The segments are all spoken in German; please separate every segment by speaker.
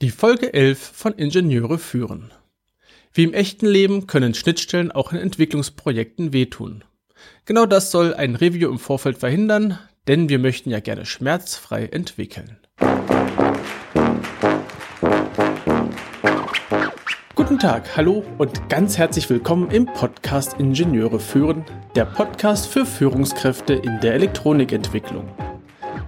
Speaker 1: Die Folge 11 von Ingenieure führen. Wie im echten Leben können Schnittstellen auch in Entwicklungsprojekten wehtun. Genau das soll ein Review im Vorfeld verhindern, denn wir möchten ja gerne schmerzfrei entwickeln. Guten Tag, hallo und ganz herzlich willkommen im Podcast Ingenieure führen, der Podcast für Führungskräfte in der Elektronikentwicklung.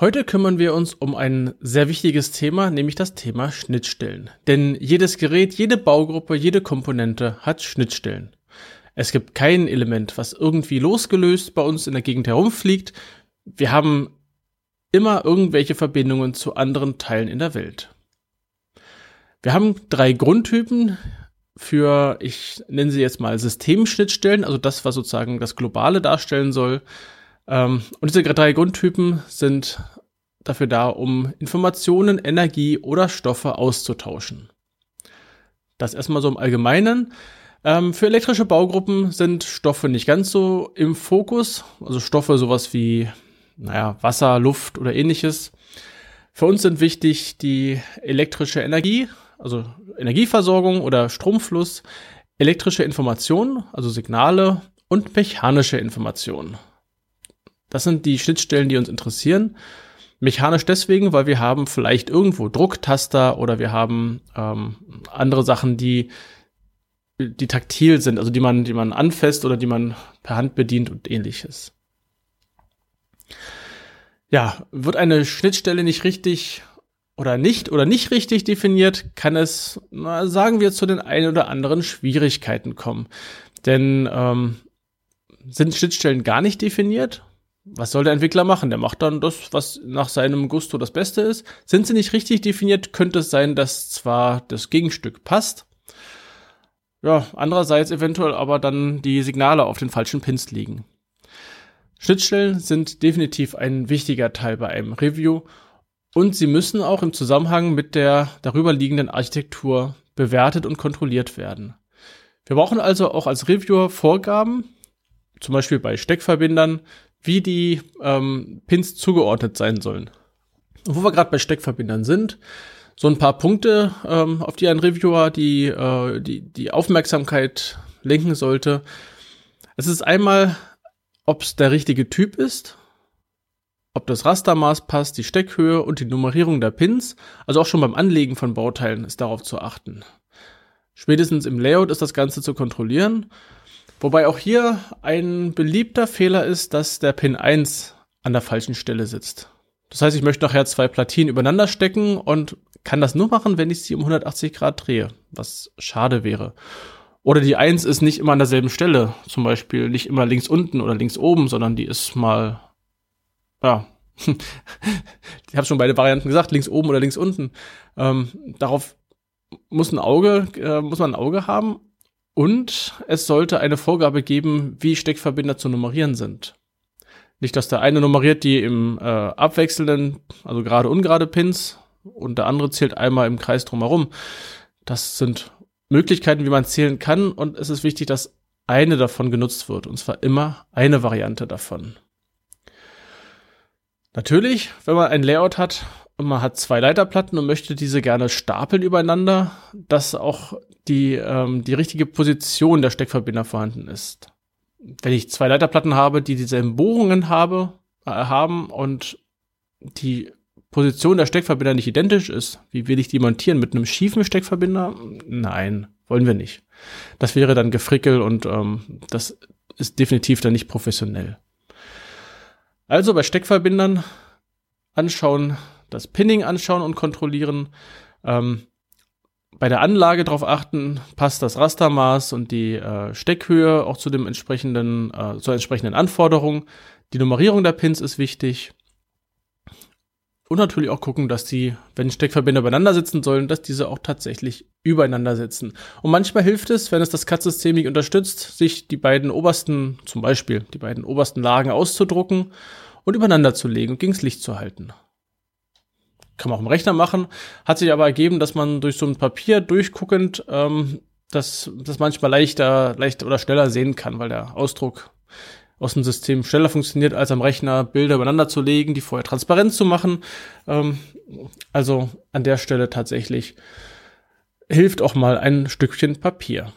Speaker 1: Heute kümmern wir uns um ein sehr wichtiges Thema, nämlich das Thema Schnittstellen. Denn jedes Gerät, jede Baugruppe, jede Komponente hat Schnittstellen. Es gibt kein Element, was irgendwie losgelöst bei uns in der Gegend herumfliegt. Wir haben immer irgendwelche Verbindungen zu anderen Teilen in der Welt. Wir haben drei Grundtypen für, ich nenne sie jetzt mal Systemschnittstellen, also das, was sozusagen das Globale darstellen soll. Ähm, und diese drei Grundtypen sind dafür da, um Informationen, Energie oder Stoffe auszutauschen. Das erstmal so im Allgemeinen. Ähm, für elektrische Baugruppen sind Stoffe nicht ganz so im Fokus, also Stoffe sowas wie naja, Wasser, Luft oder ähnliches. Für uns sind wichtig die elektrische Energie, also Energieversorgung oder Stromfluss, elektrische Information, also Signale und mechanische Information. Das sind die Schnittstellen, die uns interessieren. Mechanisch deswegen, weil wir haben vielleicht irgendwo Drucktaster oder wir haben ähm, andere Sachen, die die taktil sind, also die man, die man anfasst oder die man per Hand bedient und ähnliches. Ja, wird eine Schnittstelle nicht richtig oder nicht oder nicht richtig definiert, kann es, na, sagen wir, zu den ein oder anderen Schwierigkeiten kommen. Denn ähm, sind Schnittstellen gar nicht definiert, was soll der Entwickler machen? Der macht dann das, was nach seinem Gusto das Beste ist. Sind sie nicht richtig definiert, könnte es sein, dass zwar das Gegenstück passt, ja, andererseits eventuell aber dann die Signale auf den falschen Pins liegen. Schnittstellen sind definitiv ein wichtiger Teil bei einem Review und sie müssen auch im Zusammenhang mit der darüber liegenden Architektur bewertet und kontrolliert werden. Wir brauchen also auch als Reviewer Vorgaben, zum Beispiel bei Steckverbindern, wie die ähm, Pins zugeordnet sein sollen. Und wo wir gerade bei Steckverbindern sind, so ein paar Punkte, ähm, auf die ein Reviewer die, äh, die, die Aufmerksamkeit lenken sollte. Es ist einmal, ob es der richtige Typ ist, ob das Rastermaß passt, die Steckhöhe und die Nummerierung der Pins. Also auch schon beim Anlegen von Bauteilen ist darauf zu achten. Spätestens im Layout ist das Ganze zu kontrollieren. Wobei auch hier ein beliebter Fehler ist, dass der Pin 1 an der falschen Stelle sitzt. Das heißt, ich möchte nachher zwei Platinen übereinander stecken und kann das nur machen, wenn ich sie um 180 Grad drehe, was schade wäre. Oder die 1 ist nicht immer an derselben Stelle, zum Beispiel nicht immer links unten oder links oben, sondern die ist mal, ja, ich habe schon beide Varianten gesagt, links oben oder links unten. Ähm, darauf muss ein Auge, äh, muss man ein Auge haben und es sollte eine Vorgabe geben, wie Steckverbinder zu nummerieren sind. Nicht, dass der eine nummeriert die im äh, abwechselnden, also gerade ungerade Pins und der andere zählt einmal im Kreis drumherum. Das sind Möglichkeiten, wie man zählen kann und es ist wichtig, dass eine davon genutzt wird und zwar immer eine Variante davon. Natürlich, wenn man ein Layout hat man hat zwei Leiterplatten und möchte diese gerne stapeln übereinander, dass auch die, ähm, die richtige Position der Steckverbinder vorhanden ist. Wenn ich zwei Leiterplatten habe, die dieselben Bohrungen habe, äh, haben und die Position der Steckverbinder nicht identisch ist, wie will ich die montieren? Mit einem schiefen Steckverbinder? Nein, wollen wir nicht. Das wäre dann Gefrickel und ähm, das ist definitiv dann nicht professionell. Also bei Steckverbindern anschauen, das Pinning anschauen und kontrollieren. Ähm, bei der Anlage darauf achten, passt das Rastermaß und die äh, Steckhöhe auch zu dem entsprechenden, äh, zur entsprechenden Anforderung. Die Nummerierung der Pins ist wichtig. Und natürlich auch gucken, dass die, wenn Steckverbinder übereinander sitzen sollen, dass diese auch tatsächlich übereinander sitzen. Und manchmal hilft es, wenn es das CAD-System nicht unterstützt, sich die beiden obersten, zum Beispiel die beiden obersten Lagen auszudrucken und übereinander zu legen und gegens Licht zu halten. Kann man auch im Rechner machen. Hat sich aber ergeben, dass man durch so ein Papier durchguckend ähm, das, das manchmal leichter, leichter oder schneller sehen kann, weil der Ausdruck aus dem System schneller funktioniert, als am Rechner Bilder übereinander zu legen, die vorher transparent zu machen. Ähm, also an der Stelle tatsächlich hilft auch mal ein Stückchen Papier.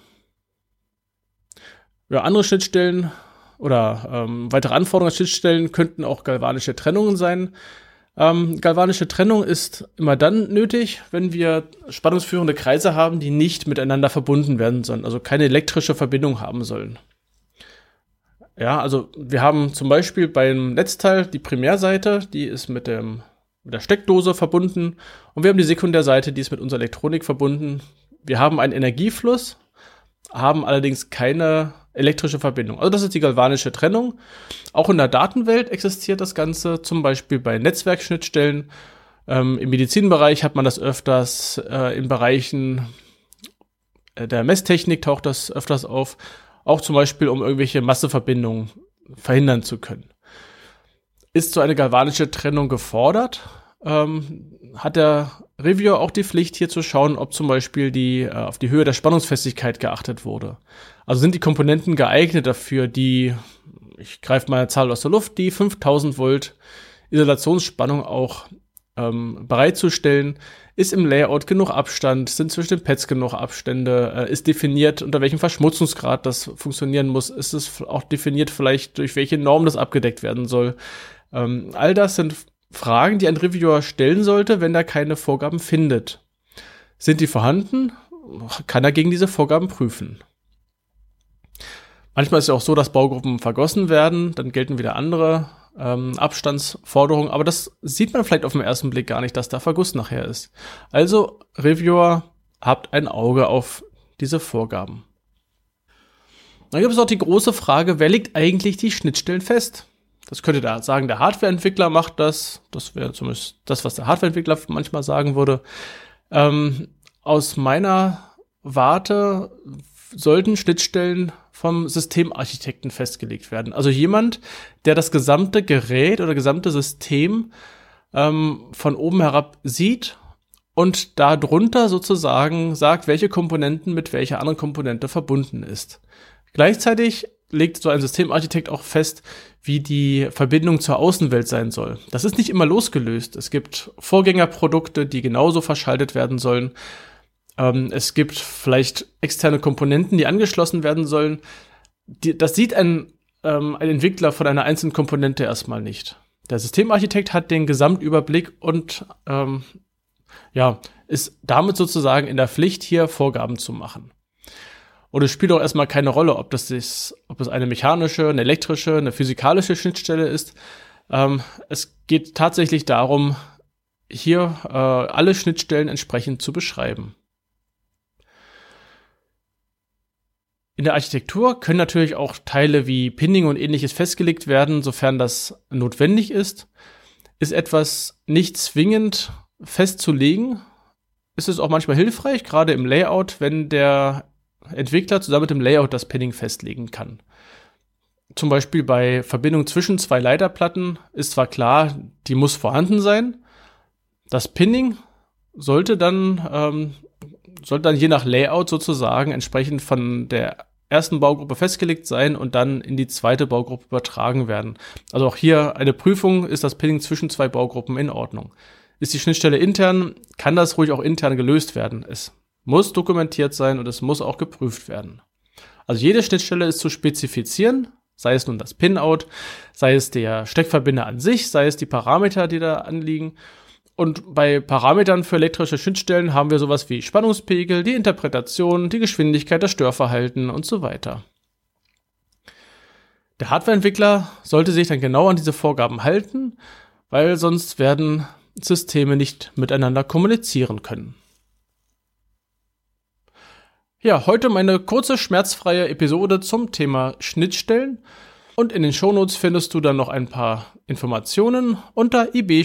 Speaker 1: Ja, andere Schnittstellen oder ähm, weitere Anforderungen an Schnittstellen könnten auch galvanische Trennungen sein. Ähm, galvanische Trennung ist immer dann nötig, wenn wir spannungsführende Kreise haben, die nicht miteinander verbunden werden sollen, also keine elektrische Verbindung haben sollen. Ja, also wir haben zum Beispiel beim Netzteil die Primärseite, die ist mit, dem, mit der Steckdose verbunden und wir haben die Sekundärseite, die ist mit unserer Elektronik verbunden. Wir haben einen Energiefluss, haben allerdings keine elektrische Verbindung. Also das ist die galvanische Trennung. Auch in der Datenwelt existiert das Ganze, zum Beispiel bei Netzwerkschnittstellen. Ähm, Im Medizinbereich hat man das öfters, äh, in Bereichen äh, der Messtechnik taucht das öfters auf. Auch zum Beispiel, um irgendwelche Masseverbindungen verhindern zu können. Ist so eine galvanische Trennung gefordert? Ähm, hat der Reviewer auch die Pflicht, hier zu schauen, ob zum Beispiel die, äh, auf die Höhe der Spannungsfestigkeit geachtet wurde. Also sind die Komponenten geeignet dafür, die, ich greife mal eine Zahl aus der Luft, die 5000 Volt Isolationsspannung auch ähm, bereitzustellen. Ist im Layout genug Abstand? Sind zwischen den Pads genug Abstände? Äh, ist definiert, unter welchem Verschmutzungsgrad das funktionieren muss? Ist es auch definiert vielleicht, durch welche Norm das abgedeckt werden soll? Ähm, all das sind Fragen, die ein Reviewer stellen sollte, wenn er keine Vorgaben findet. Sind die vorhanden? Kann er gegen diese Vorgaben prüfen. Manchmal ist es ja auch so, dass Baugruppen vergossen werden, dann gelten wieder andere ähm, Abstandsforderungen, aber das sieht man vielleicht auf den ersten Blick gar nicht, dass da Verguss nachher ist. Also, Reviewer, habt ein Auge auf diese Vorgaben. Dann gibt es auch die große Frage, wer legt eigentlich die Schnittstellen fest? Das könnte da sagen, der Hardwareentwickler macht das. Das wäre zumindest das, was der Hardwareentwickler manchmal sagen würde. Ähm, aus meiner Warte sollten Schnittstellen vom Systemarchitekten festgelegt werden. Also jemand, der das gesamte Gerät oder gesamte System ähm, von oben herab sieht und darunter sozusagen sagt, welche Komponenten mit welcher anderen Komponente verbunden ist. Gleichzeitig legt so ein Systemarchitekt auch fest, wie die Verbindung zur Außenwelt sein soll. Das ist nicht immer losgelöst. Es gibt Vorgängerprodukte, die genauso verschaltet werden sollen. Ähm, es gibt vielleicht externe Komponenten, die angeschlossen werden sollen. Die, das sieht ein, ähm, ein Entwickler von einer einzelnen Komponente erstmal nicht. Der Systemarchitekt hat den Gesamtüberblick und ähm, ja, ist damit sozusagen in der Pflicht, hier Vorgaben zu machen. Und es spielt auch erstmal keine Rolle, ob das ist, ob es eine mechanische, eine elektrische, eine physikalische Schnittstelle ist. Ähm, es geht tatsächlich darum, hier äh, alle Schnittstellen entsprechend zu beschreiben. In der Architektur können natürlich auch Teile wie Pinning und ähnliches festgelegt werden, sofern das notwendig ist. Ist etwas nicht zwingend festzulegen, ist es auch manchmal hilfreich, gerade im Layout, wenn der Entwickler zusammen mit dem Layout das Pinning festlegen kann. Zum Beispiel bei Verbindung zwischen zwei Leiterplatten ist zwar klar, die muss vorhanden sein. Das Pinning sollte dann, ähm, sollte dann je nach Layout sozusagen entsprechend von der ersten Baugruppe festgelegt sein und dann in die zweite Baugruppe übertragen werden. Also auch hier eine Prüfung, ist das Pinning zwischen zwei Baugruppen in Ordnung. Ist die Schnittstelle intern, kann das ruhig auch intern gelöst werden. Es muss dokumentiert sein und es muss auch geprüft werden. Also jede Schnittstelle ist zu spezifizieren, sei es nun das Pinout, sei es der Steckverbinder an sich, sei es die Parameter, die da anliegen. Und bei Parametern für elektrische Schnittstellen haben wir sowas wie Spannungspegel, die Interpretation, die Geschwindigkeit, das Störverhalten und so weiter. Der Hardwareentwickler sollte sich dann genau an diese Vorgaben halten, weil sonst werden Systeme nicht miteinander kommunizieren können. Ja, heute meine kurze, schmerzfreie Episode zum Thema Schnittstellen. Und in den Shownotes findest du dann noch ein paar Informationen unter ib-dck.de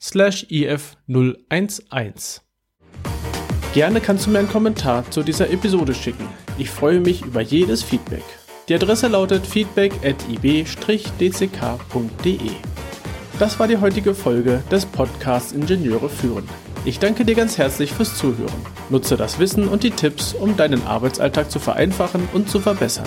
Speaker 1: slash if011. Gerne kannst du mir einen Kommentar zu dieser Episode schicken. Ich freue mich über jedes Feedback. Die Adresse lautet feedback at ib-dck.de. Das war die heutige Folge des Podcasts Ingenieure führen. Ich danke dir ganz herzlich fürs Zuhören. Nutze das Wissen und die Tipps, um deinen Arbeitsalltag zu vereinfachen und zu verbessern.